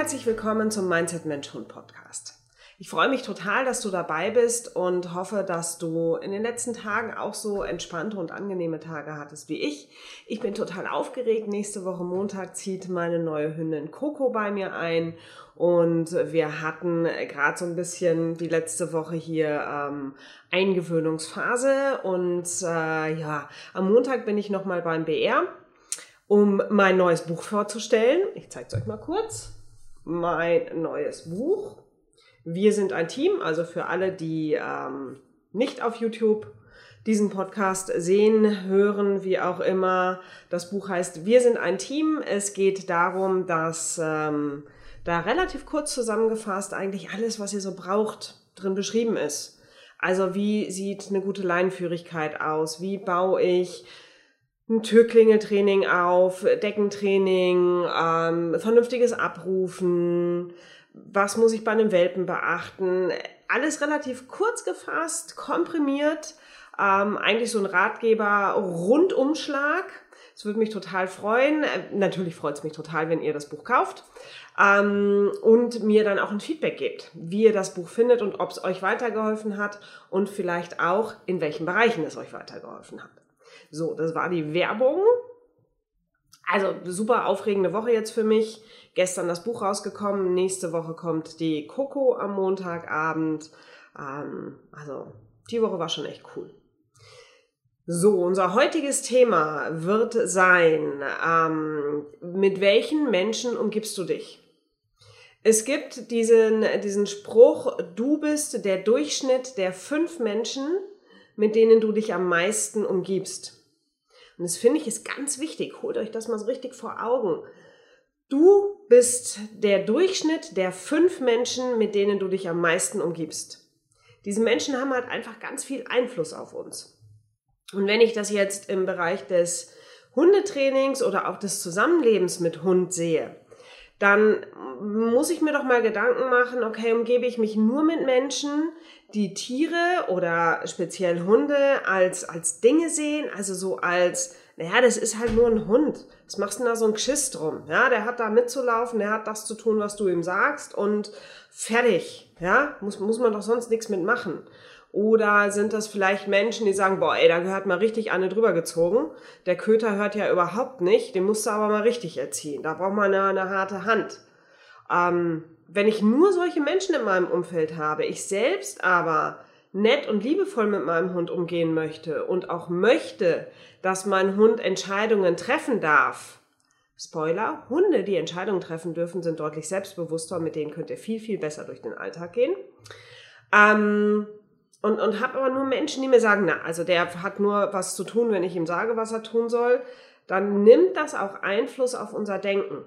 Herzlich willkommen zum Mindset Mensch Hund Podcast. Ich freue mich total, dass du dabei bist und hoffe, dass du in den letzten Tagen auch so entspannte und angenehme Tage hattest wie ich. Ich bin total aufgeregt. Nächste Woche Montag zieht meine neue Hündin Coco bei mir ein und wir hatten gerade so ein bisschen die letzte Woche hier ähm, Eingewöhnungsphase und äh, ja, am Montag bin ich nochmal beim BR um mein neues Buch vorzustellen. Ich zeige es euch mal kurz. Mein neues Buch. Wir sind ein Team, also für alle, die ähm, nicht auf YouTube diesen Podcast sehen, hören, wie auch immer. Das Buch heißt Wir sind ein Team. Es geht darum, dass ähm, da relativ kurz zusammengefasst eigentlich alles, was ihr so braucht, drin beschrieben ist. Also wie sieht eine gute Leinenführigkeit aus? Wie baue ich ein Türklingeltraining auf, Deckentraining, ähm, vernünftiges Abrufen, was muss ich bei einem Welpen beachten. Alles relativ kurz gefasst, komprimiert, ähm, eigentlich so ein Ratgeber Rundumschlag. Es würde mich total freuen. Natürlich freut es mich total, wenn ihr das Buch kauft ähm, und mir dann auch ein Feedback gebt, wie ihr das Buch findet und ob es euch weitergeholfen hat und vielleicht auch in welchen Bereichen es euch weitergeholfen hat. So, das war die Werbung. Also super aufregende Woche jetzt für mich. Gestern das Buch rausgekommen. Nächste Woche kommt die Coco am Montagabend. Ähm, also die Woche war schon echt cool. So, unser heutiges Thema wird sein, ähm, mit welchen Menschen umgibst du dich? Es gibt diesen, diesen Spruch, du bist der Durchschnitt der fünf Menschen, mit denen du dich am meisten umgibst. Und das finde ich ist ganz wichtig. Holt euch das mal so richtig vor Augen. Du bist der Durchschnitt der fünf Menschen, mit denen du dich am meisten umgibst. Diese Menschen haben halt einfach ganz viel Einfluss auf uns. Und wenn ich das jetzt im Bereich des Hundetrainings oder auch des Zusammenlebens mit Hund sehe, dann muss ich mir doch mal Gedanken machen, okay, umgebe ich mich nur mit Menschen, die Tiere oder speziell Hunde als, als Dinge sehen, also so als, naja, das ist halt nur ein Hund. Was machst du denn da so ein Geschiss drum? Ja, der hat da mitzulaufen, der hat das zu tun, was du ihm sagst und fertig. Ja, muss, muss man doch sonst nichts mitmachen. Oder sind das vielleicht Menschen, die sagen, boah, ey, da gehört mal richtig eine drüber gezogen. Der Köter hört ja überhaupt nicht, den musst du aber mal richtig erziehen. Da braucht man eine, eine harte Hand. Ähm, wenn ich nur solche Menschen in meinem Umfeld habe, ich selbst aber nett und liebevoll mit meinem Hund umgehen möchte und auch möchte, dass mein Hund Entscheidungen treffen darf. Spoiler, Hunde, die Entscheidungen treffen dürfen, sind deutlich selbstbewusster, mit denen könnt ihr viel, viel besser durch den Alltag gehen. Ähm, und, und habe aber nur Menschen, die mir sagen, na, also der hat nur was zu tun, wenn ich ihm sage, was er tun soll, dann nimmt das auch Einfluss auf unser Denken.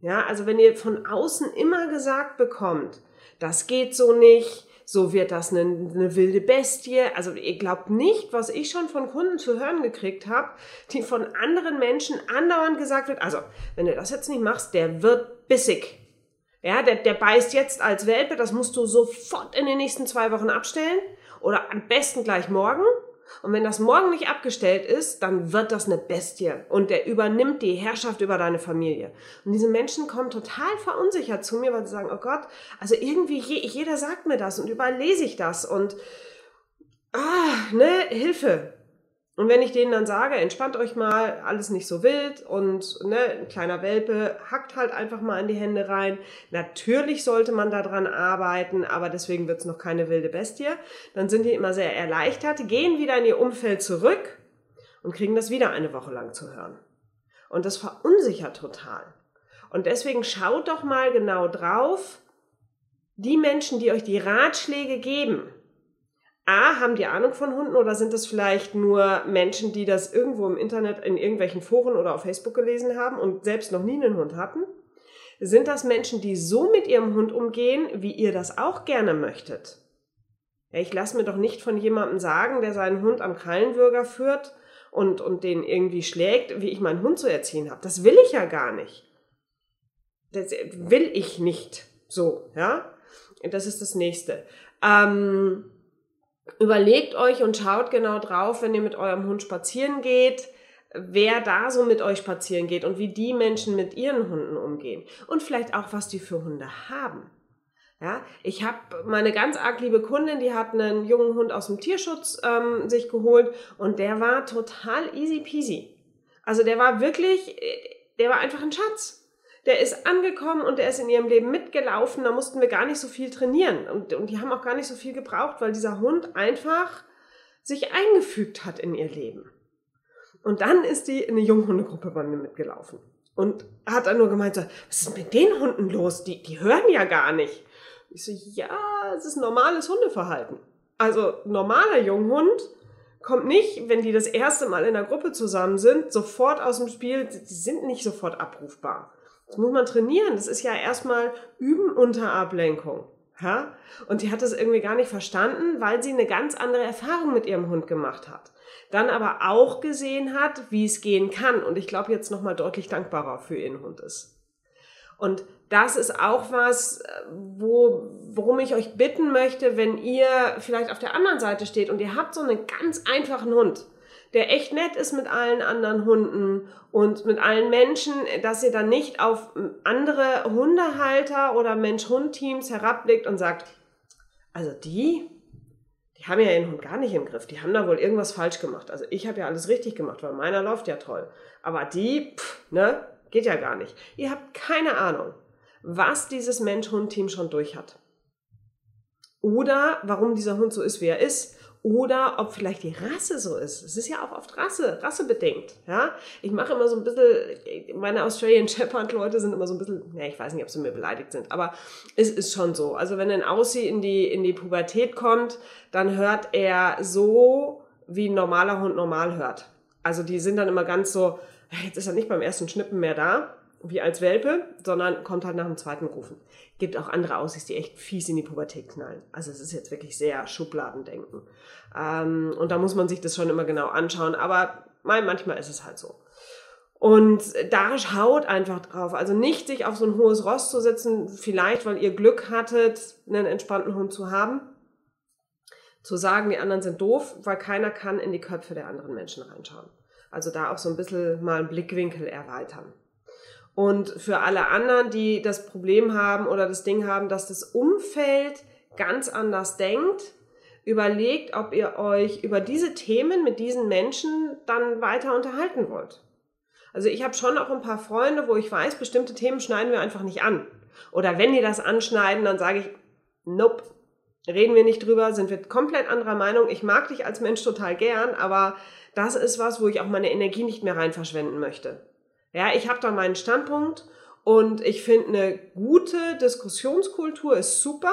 Ja, also wenn ihr von außen immer gesagt bekommt, das geht so nicht, so wird das eine, eine wilde Bestie. Also ihr glaubt nicht, was ich schon von Kunden zu hören gekriegt habe, die von anderen Menschen andauernd gesagt wird, also wenn du das jetzt nicht machst, der wird bissig. Ja, der, der beißt jetzt als Welpe, das musst du sofort in den nächsten zwei Wochen abstellen oder am besten gleich morgen. Und wenn das morgen nicht abgestellt ist, dann wird das eine Bestie und der übernimmt die Herrschaft über deine Familie. Und diese Menschen kommen total verunsichert zu mir, weil sie sagen, oh Gott, also irgendwie je, jeder sagt mir das und überall lese ich das und ah, ne, Hilfe. Und wenn ich denen dann sage, entspannt euch mal, alles nicht so wild und ne, ein kleiner Welpe hackt halt einfach mal in die Hände rein. Natürlich sollte man daran arbeiten, aber deswegen wird's noch keine wilde Bestie. Dann sind die immer sehr erleichtert, gehen wieder in ihr Umfeld zurück und kriegen das wieder eine Woche lang zu hören. Und das verunsichert total. Und deswegen schaut doch mal genau drauf, die Menschen, die euch die Ratschläge geben, A, haben die Ahnung von Hunden oder sind das vielleicht nur Menschen, die das irgendwo im Internet in irgendwelchen Foren oder auf Facebook gelesen haben und selbst noch nie einen Hund hatten? Sind das Menschen, die so mit ihrem Hund umgehen, wie ihr das auch gerne möchtet? ich lasse mir doch nicht von jemandem sagen, der seinen Hund am Krallenwürger führt und, und den irgendwie schlägt, wie ich meinen Hund zu erziehen habe. Das will ich ja gar nicht. Das will ich nicht so, ja? Das ist das nächste. Ähm, Überlegt euch und schaut genau drauf, wenn ihr mit eurem Hund spazieren geht, wer da so mit euch spazieren geht und wie die Menschen mit ihren Hunden umgehen. Und vielleicht auch, was die für Hunde haben. Ja, ich habe meine ganz arg liebe Kundin, die hat einen jungen Hund aus dem Tierschutz ähm, sich geholt und der war total easy peasy. Also der war wirklich, der war einfach ein Schatz. Der ist angekommen und der ist in ihrem Leben mitgelaufen. Da mussten wir gar nicht so viel trainieren. Und, und die haben auch gar nicht so viel gebraucht, weil dieser Hund einfach sich eingefügt hat in ihr Leben. Und dann ist die in eine Junghundegruppe bei mir mitgelaufen. Und hat dann nur gemeint, was ist mit den Hunden los? Die, die hören ja gar nicht. Ich so, ja, es ist normales Hundeverhalten. Also normaler Junghund kommt nicht, wenn die das erste Mal in der Gruppe zusammen sind, sofort aus dem Spiel. Die sind nicht sofort abrufbar. Das muss man trainieren. Das ist ja erstmal Üben unter Ablenkung. Ja? Und die hat das irgendwie gar nicht verstanden, weil sie eine ganz andere Erfahrung mit ihrem Hund gemacht hat. Dann aber auch gesehen hat, wie es gehen kann. Und ich glaube, jetzt nochmal deutlich dankbarer für ihren Hund ist. Und das ist auch was, wo, worum ich euch bitten möchte, wenn ihr vielleicht auf der anderen Seite steht und ihr habt so einen ganz einfachen Hund, der echt nett ist mit allen anderen Hunden und mit allen Menschen, dass ihr dann nicht auf andere Hundehalter oder Mensch-Hund-Teams herabblickt und sagt, also die, die haben ja ihren Hund gar nicht im Griff, die haben da wohl irgendwas falsch gemacht. Also ich habe ja alles richtig gemacht, weil meiner läuft ja toll. Aber die, pff, ne, geht ja gar nicht. Ihr habt keine Ahnung, was dieses Mensch-Hund-Team schon durch hat. Oder warum dieser Hund so ist, wie er ist oder ob vielleicht die Rasse so ist. Es ist ja auch oft Rasse, rassebedingt. Ja? Ich mache immer so ein bisschen, meine Australian Shepherd Leute sind immer so ein bisschen, ja, ich weiß nicht, ob sie mir beleidigt sind, aber es ist schon so. Also wenn ein Aussie in die, in die Pubertät kommt, dann hört er so, wie ein normaler Hund normal hört. Also die sind dann immer ganz so, jetzt ist er nicht beim ersten Schnippen mehr da, wie als Welpe, sondern kommt halt nach dem zweiten Rufen. Gibt auch andere Aussichts, die echt fies in die Pubertät knallen. Also es ist jetzt wirklich sehr Schubladendenken. Ähm, und da muss man sich das schon immer genau anschauen. Aber manchmal ist es halt so. Und da schaut einfach drauf. Also nicht sich auf so ein hohes Ross zu setzen, vielleicht weil ihr Glück hattet, einen entspannten Hund zu haben. Zu sagen, die anderen sind doof, weil keiner kann in die Köpfe der anderen Menschen reinschauen. Also da auch so ein bisschen mal einen Blickwinkel erweitern. Und für alle anderen, die das Problem haben oder das Ding haben, dass das Umfeld ganz anders denkt, überlegt, ob ihr euch über diese Themen mit diesen Menschen dann weiter unterhalten wollt. Also ich habe schon auch ein paar Freunde, wo ich weiß, bestimmte Themen schneiden wir einfach nicht an. Oder wenn die das anschneiden, dann sage ich, nope, reden wir nicht drüber, sind wir komplett anderer Meinung. Ich mag dich als Mensch total gern, aber das ist was, wo ich auch meine Energie nicht mehr rein verschwenden möchte. Ja, ich habe da meinen Standpunkt und ich finde eine gute Diskussionskultur ist super.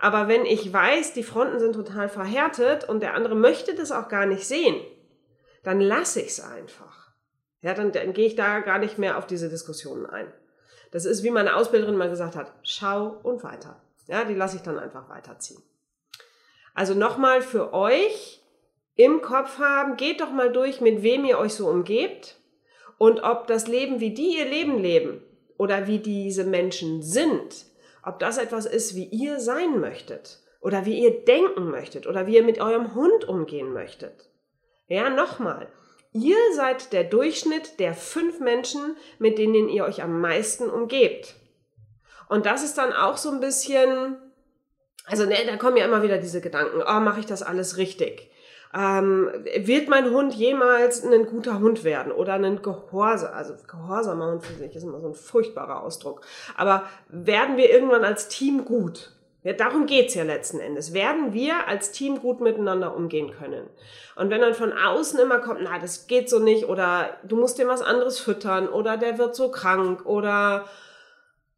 Aber wenn ich weiß, die Fronten sind total verhärtet und der andere möchte das auch gar nicht sehen, dann lasse ich es einfach. Ja, dann, dann gehe ich da gar nicht mehr auf diese Diskussionen ein. Das ist, wie meine Ausbilderin mal gesagt hat, schau und weiter. Ja, die lasse ich dann einfach weiterziehen. Also nochmal für euch im Kopf haben, geht doch mal durch, mit wem ihr euch so umgebt und ob das Leben, wie die ihr Leben leben oder wie diese Menschen sind, ob das etwas ist, wie ihr sein möchtet oder wie ihr denken möchtet oder wie ihr mit eurem Hund umgehen möchtet. Ja, nochmal. Ihr seid der Durchschnitt der fünf Menschen, mit denen ihr euch am meisten umgebt. Und das ist dann auch so ein bisschen, also ne, da kommen ja immer wieder diese Gedanken, oh, mache ich das alles richtig? Ähm, wird mein Hund jemals ein guter Hund werden oder ein Gehorsam, also gehorsamer Hund finde ich ist immer so ein furchtbarer Ausdruck. Aber werden wir irgendwann als Team gut? Ja, darum geht's ja letzten Endes. Werden wir als Team gut miteinander umgehen können? Und wenn dann von außen immer kommt, na, das geht so nicht, oder du musst dir was anderes füttern, oder der wird so krank, oder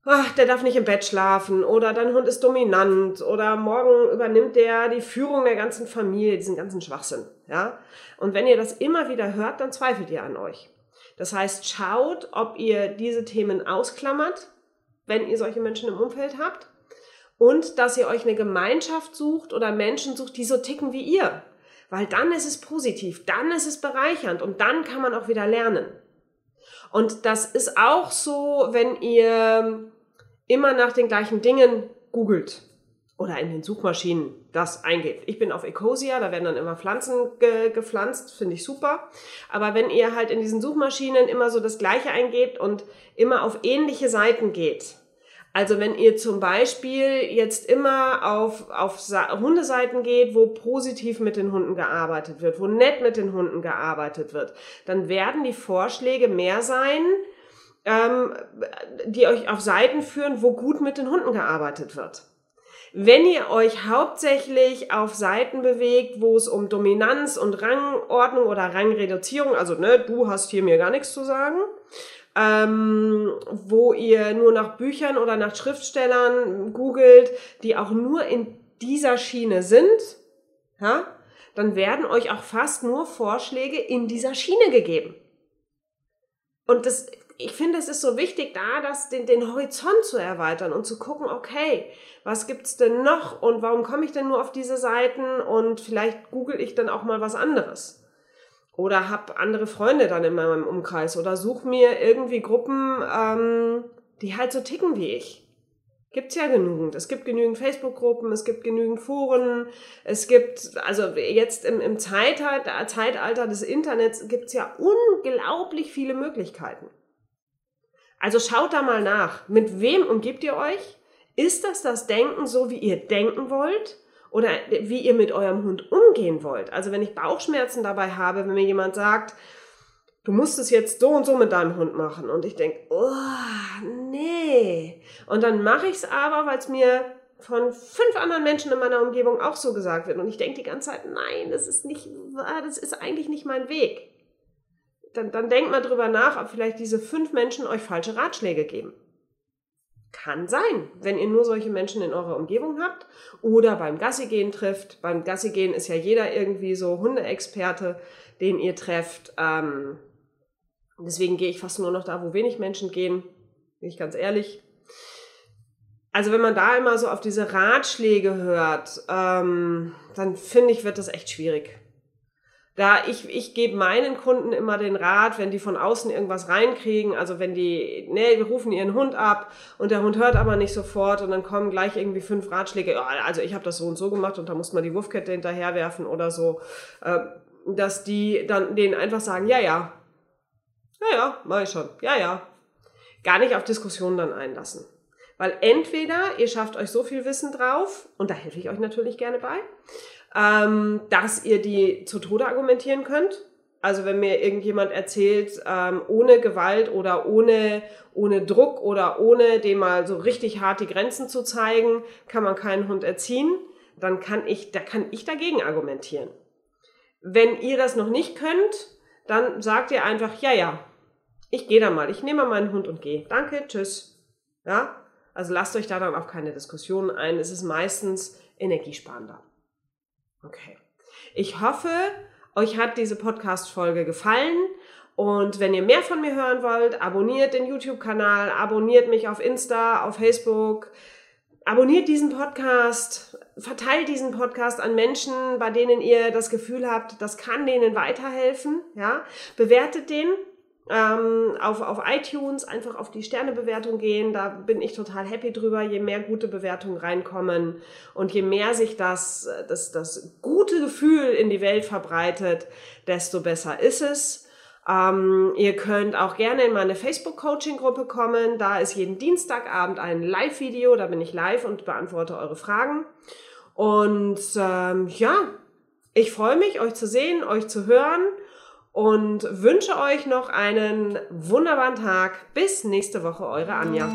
ach, der darf nicht im Bett schlafen oder dein Hund ist dominant oder morgen übernimmt der die Führung der ganzen Familie, diesen ganzen Schwachsinn, ja? Und wenn ihr das immer wieder hört, dann zweifelt ihr an euch. Das heißt, schaut, ob ihr diese Themen ausklammert, wenn ihr solche Menschen im Umfeld habt und dass ihr euch eine Gemeinschaft sucht oder Menschen sucht, die so ticken wie ihr. Weil dann ist es positiv, dann ist es bereichernd und dann kann man auch wieder lernen. Und das ist auch so, wenn ihr immer nach den gleichen Dingen googelt. oder in den Suchmaschinen das eingebt. Ich bin auf Ecosia, da werden dann immer Pflanzen ge gepflanzt, finde ich super. Aber wenn ihr halt in diesen Suchmaschinen immer so das Gleiche eingebt und immer auf ähnliche Seiten geht, also wenn ihr zum Beispiel jetzt immer auf, auf Hundeseiten geht, wo positiv mit den Hunden gearbeitet wird, wo nett mit den Hunden gearbeitet wird, dann werden die Vorschläge mehr sein, ähm, die euch auf Seiten führen, wo gut mit den Hunden gearbeitet wird. Wenn ihr euch hauptsächlich auf Seiten bewegt, wo es um Dominanz und Rangordnung oder Rangreduzierung, also ne, du hast hier mir gar nichts zu sagen, ähm, wo ihr nur nach Büchern oder nach Schriftstellern googelt, die auch nur in dieser Schiene sind, ja, dann werden euch auch fast nur Vorschläge in dieser Schiene gegeben. Und das, ich finde, es ist so wichtig, da das, den, den Horizont zu erweitern und zu gucken, okay, was gibt's denn noch und warum komme ich denn nur auf diese Seiten und vielleicht google ich dann auch mal was anderes. Oder hab andere Freunde dann in meinem Umkreis oder such mir irgendwie Gruppen, ähm, die halt so ticken wie ich. Gibt's ja genügend. Es gibt genügend Facebook-Gruppen, es gibt genügend Foren, es gibt, also jetzt im, im Zeitalter, Zeitalter des Internets gibt's ja unglaublich viele Möglichkeiten. Also schaut da mal nach. Mit wem umgibt ihr euch? Ist das das Denken so, wie ihr denken wollt? oder wie ihr mit eurem Hund umgehen wollt. Also wenn ich Bauchschmerzen dabei habe, wenn mir jemand sagt, du musst es jetzt so und so mit deinem Hund machen und ich denke, oh, nee. Und dann mache ich es aber, weil es mir von fünf anderen Menschen in meiner Umgebung auch so gesagt wird und ich denke die ganze Zeit, nein, das ist nicht, das ist eigentlich nicht mein Weg. Dann, dann denkt mal drüber nach, ob vielleicht diese fünf Menschen euch falsche Ratschläge geben. Kann sein, wenn ihr nur solche Menschen in eurer Umgebung habt oder beim Gassigehen trifft. Beim Gassigehen ist ja jeder irgendwie so Hundeexperte, den ihr trefft. Ähm, deswegen gehe ich fast nur noch da, wo wenig Menschen gehen, bin ich ganz ehrlich. Also wenn man da immer so auf diese Ratschläge hört, ähm, dann finde ich, wird das echt schwierig. Da ich, ich gebe meinen Kunden immer den Rat, wenn die von außen irgendwas reinkriegen, also wenn die, ne, wir rufen ihren Hund ab und der Hund hört aber nicht sofort und dann kommen gleich irgendwie fünf Ratschläge, also ich habe das so und so gemacht und da muss man die Wurfkette hinterherwerfen oder so, äh, dass die dann denen einfach sagen, ja, ja, ja, ja, mach ich schon, ja, ja. Gar nicht auf Diskussionen dann einlassen. Weil entweder ihr schafft euch so viel Wissen drauf, und da helfe ich euch natürlich gerne bei, ähm, dass ihr die zu Tode argumentieren könnt. Also wenn mir irgendjemand erzählt, ähm, ohne Gewalt oder ohne, ohne Druck oder ohne dem mal so richtig hart die Grenzen zu zeigen, kann man keinen Hund erziehen, dann kann ich, da kann ich dagegen argumentieren. Wenn ihr das noch nicht könnt, dann sagt ihr einfach, ja, ja, ich gehe da mal, ich nehme meinen Hund und gehe. Danke, tschüss. Ja, also lasst euch da dann auch keine Diskussionen ein. Es ist meistens energiesparender. Okay. Ich hoffe, euch hat diese Podcast-Folge gefallen. Und wenn ihr mehr von mir hören wollt, abonniert den YouTube-Kanal, abonniert mich auf Insta, auf Facebook, abonniert diesen Podcast, verteilt diesen Podcast an Menschen, bei denen ihr das Gefühl habt, das kann denen weiterhelfen, ja. Bewertet den, ähm, auf, auf iTunes einfach auf die Sternebewertung gehen. Da bin ich total happy drüber. Je mehr gute Bewertungen reinkommen und je mehr sich das, das, das gute Gefühl in die Welt verbreitet, desto besser ist es. Ähm, ihr könnt auch gerne in meine Facebook-Coaching-Gruppe kommen. Da ist jeden Dienstagabend ein Live-Video. Da bin ich live und beantworte eure Fragen. Und ähm, ja, ich freue mich, euch zu sehen, euch zu hören und wünsche euch noch einen wunderbaren Tag. Bis nächste Woche, eure Anja.